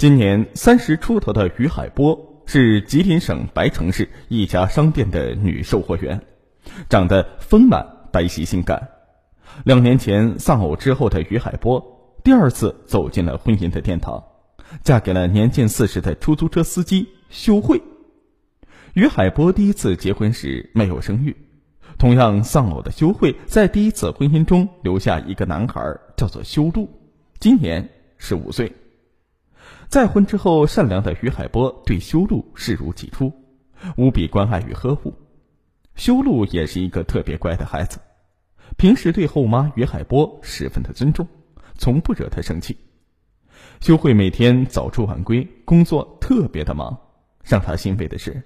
今年三十出头的于海波是吉林省白城市一家商店的女售货员，长得丰满、白皙、性感。两年前丧偶之后的于海波第二次走进了婚姻的殿堂，嫁给了年近四十的出租车司机修慧。于海波第一次结婚时没有生育，同样丧偶的修慧在第一次婚姻中留下一个男孩，叫做修路，今年十五岁。再婚之后，善良的于海波对修路视如己出，无比关爱与呵护。修路也是一个特别乖的孩子，平时对后妈于海波十分的尊重，从不惹她生气。修慧每天早出晚归，工作特别的忙。让她欣慰的是，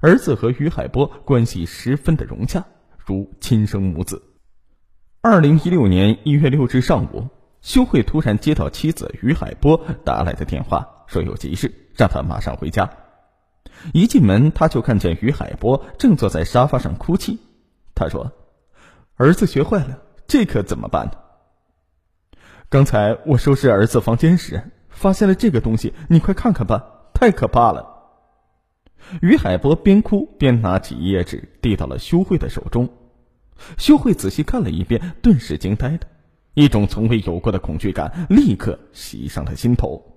儿子和于海波关系十分的融洽，如亲生母子。二零一六年一月六日上午。修慧突然接到妻子于海波打来的电话，说有急事，让他马上回家。一进门，他就看见于海波正坐在沙发上哭泣。他说：“儿子学坏了，这可怎么办呢？”刚才我收拾儿子房间时，发现了这个东西，你快看看吧，太可怕了。于海波边哭边拿起一页纸递到了修慧的手中。修慧仔细看了一遍，顿时惊呆了。一种从未有过的恐惧感立刻袭上了心头。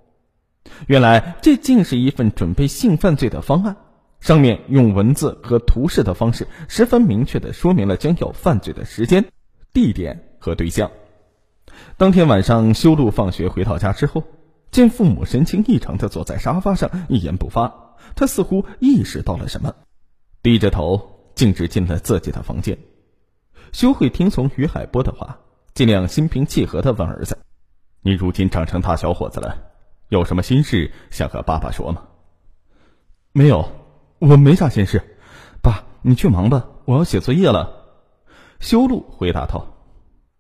原来这竟是一份准备性犯罪的方案，上面用文字和图示的方式，十分明确的说明了将要犯罪的时间、地点和对象。当天晚上，修路放学回到家之后，见父母神情异常的坐在沙发上，一言不发。他似乎意识到了什么，低着头径直进了自己的房间。修慧听从于海波的话。尽量心平气和的问儿子：“你如今长成大小伙子了，有什么心事想和爸爸说吗？”“没有，我没啥心事。”“爸，你去忙吧，我要写作业了。”修路回答道。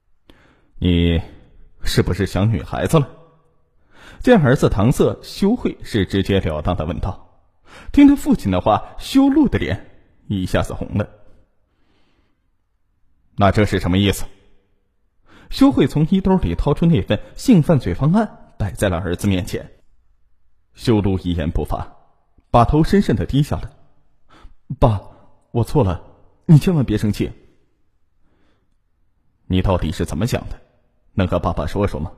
“你是不是想女孩子了？”见儿子搪塞，修慧是直截了当的问道。听他父亲的话，修路的脸一下子红了。“那这是什么意思？”修慧从衣兜里掏出那份性犯罪方案，摆在了儿子面前。修路一言不发，把头深深的低下了。爸，我错了，你千万别生气。你到底是怎么想的？能和爸爸说说吗？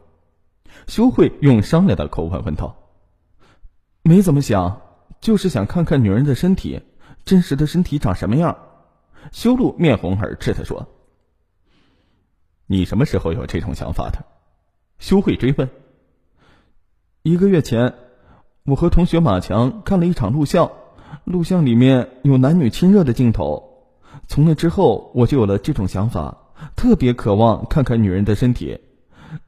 修慧用商量的口吻问道。没怎么想，就是想看看女人的身体，真实的身体长什么样。修路面红耳赤的说。你什么时候有这种想法的？修慧追问。一个月前，我和同学马强看了一场录像，录像里面有男女亲热的镜头。从那之后，我就有了这种想法，特别渴望看看女人的身体。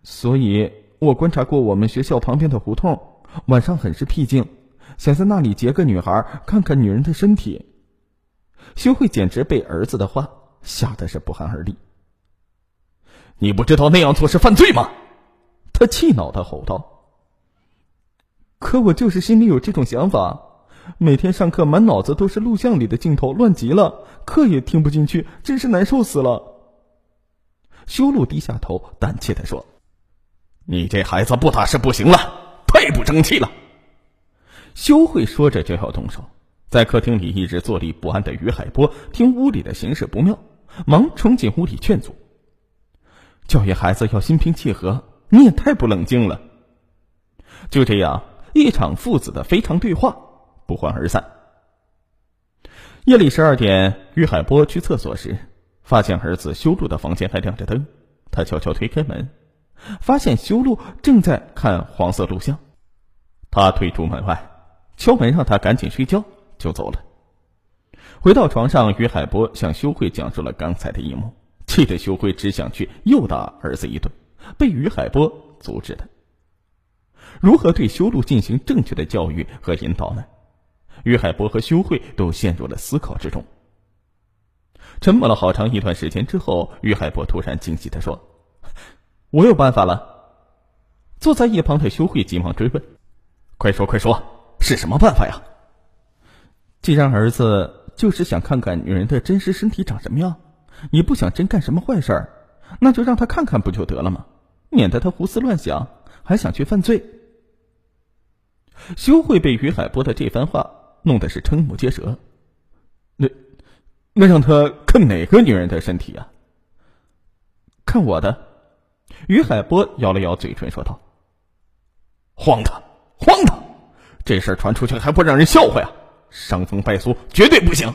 所以我观察过我们学校旁边的胡同，晚上很是僻静，想在那里劫个女孩，看看女人的身体。修慧简直被儿子的话吓得是不寒而栗。你不知道那样做是犯罪吗？他气恼的吼道。可我就是心里有这种想法，每天上课满脑子都是录像里的镜头，乱极了，课也听不进去，真是难受死了。修路低下头，胆怯的说：“你这孩子不打是不行了，太不争气了。”修慧说着就要动手，在客厅里一直坐立不安的于海波听屋里的形势不妙，忙冲进屋里劝阻。教育孩子要心平气和，你也太不冷静了。就这样，一场父子的非常对话不欢而散。夜里十二点，于海波去厕所时，发现儿子修路的房间还亮着灯。他悄悄推开门，发现修路正在看黄色录像。他退出门外，敲门让他赶紧睡觉，就走了。回到床上，于海波向修慧讲述了刚才的一幕。气得修慧只想去又打儿子一顿，被于海波阻止了。如何对修路进行正确的教育和引导呢？于海波和修慧都陷入了思考之中。沉默了好长一段时间之后，于海波突然惊喜的说：“我有办法了！”坐在一旁的修慧急忙追问：“快说快说，是什么办法呀？”既然儿子就是想看看女人的真实身体长什么样。你不想真干什么坏事儿，那就让他看看不就得了吗？免得他胡思乱想，还想去犯罪。修慧被于海波的这番话弄得是瞠目结舌。那，那让他看哪个女人的身体啊？看我的。于海波咬了咬嘴唇，说道：“荒唐，荒唐！这事儿传出去还不让人笑话呀？伤风败俗，绝对不行！”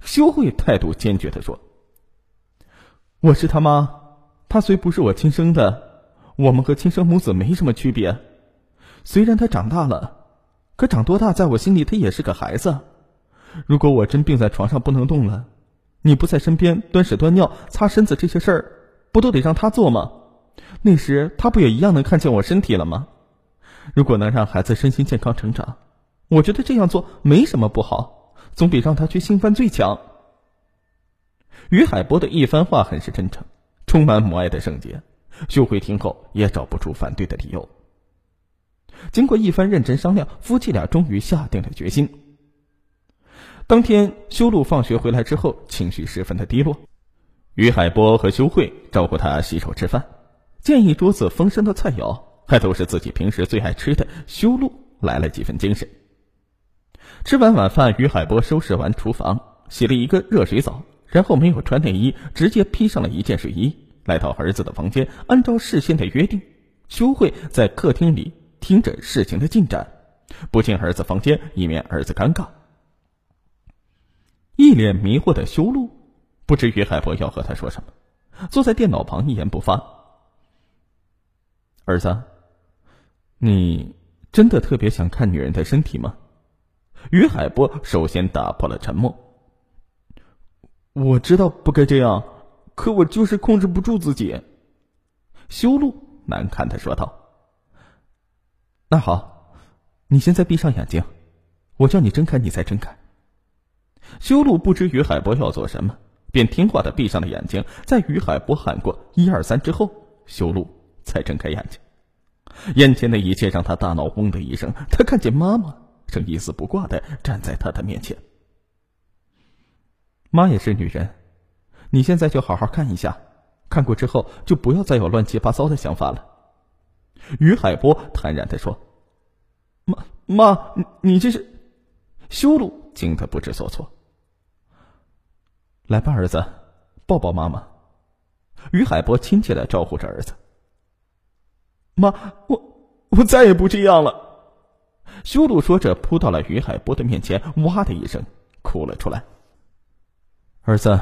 修慧态度坚决的说：“我是他妈，他虽不是我亲生的，我们和亲生母子没什么区别。虽然他长大了，可长多大，在我心里他也是个孩子。如果我真病在床上不能动了，你不在身边端屎端尿、擦身子这些事儿，不都得让他做吗？那时他不也一样能看见我身体了吗？如果能让孩子身心健康成长，我觉得这样做没什么不好，总比让他去性犯罪强。”于海波的一番话很是真诚，充满母爱的圣洁。修慧听后也找不出反对的理由。经过一番认真商量，夫妻俩终于下定了决心。当天，修路放学回来之后，情绪十分的低落。于海波和修慧招呼他洗手吃饭，见一桌子丰盛的菜肴，还都是自己平时最爱吃的，修路来了几分精神。吃完晚饭，于海波收拾完厨房，洗了一个热水澡。然后没有穿内衣，直接披上了一件睡衣，来到儿子的房间。按照事先的约定，修慧在客厅里听着事情的进展，不进儿子房间，以免儿子尴尬。一脸迷惑的修路，不知于海波要和他说什么，坐在电脑旁一言不发。儿子，你真的特别想看女人的身体吗？于海波首先打破了沉默。我知道不该这样，可我就是控制不住自己。修路难看的说道：“那好，你现在闭上眼睛，我叫你睁开，你再睁开。”修路不知于海波要做什么，便听话的闭上了眼睛。在于海波喊过“一二三”之后，修路才睁开眼睛。眼前的一切让他大脑嗡的一声，他看见妈妈正一丝不挂的站在他的面前。妈也是女人，你现在就好好看一下，看过之后就不要再有乱七八糟的想法了。”于海波坦然的说。“妈妈，你你这是？”修路惊得不知所措。“来吧，儿子，抱抱妈妈。”于海波亲切的招呼着儿子。“妈，我我再也不这样了。”修路说着扑到了于海波的面前，哇的一声哭了出来。儿子，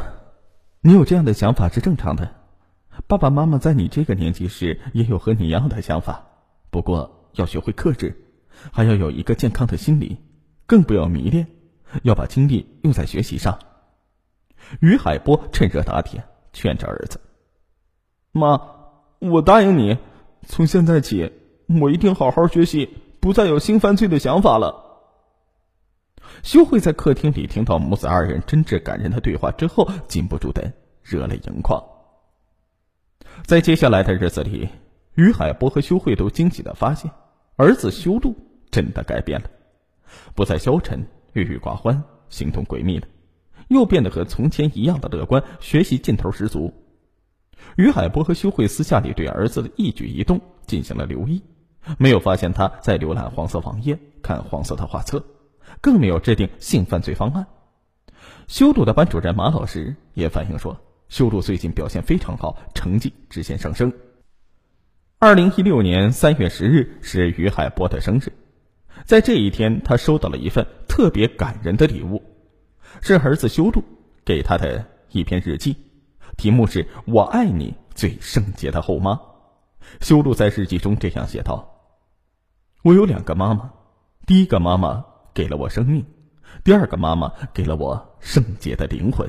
你有这样的想法是正常的。爸爸妈妈在你这个年纪时也有和你一样的想法，不过要学会克制，还要有一个健康的心理，更不要迷恋，要把精力用在学习上。于海波趁热打铁，劝着儿子：“妈，我答应你，从现在起，我一定好好学习，不再有性犯罪的想法了。”修慧在客厅里听到母子二人真挚感人的对话之后，禁不住的热泪盈眶。在接下来的日子里，于海波和修慧都惊喜的发现，儿子修路真的改变了，不再消沉、郁郁寡欢、形同鬼秘了，又变得和从前一样的乐观，学习劲头十足。于海波和修慧私下里对儿子的一举一动进行了留意，没有发现他在浏览黄色网页、看黄色的画册。更没有制定性犯罪方案。修路的班主任马老师也反映说，修路最近表现非常好，成绩直线上升。二零一六年三月十日是于海波的生日，在这一天，他收到了一份特别感人的礼物，是儿子修路给他的一篇日记，题目是我爱你最圣洁的后妈。修路在日记中这样写道：“我有两个妈妈，第一个妈妈。”给了我生命，第二个妈妈给了我圣洁的灵魂。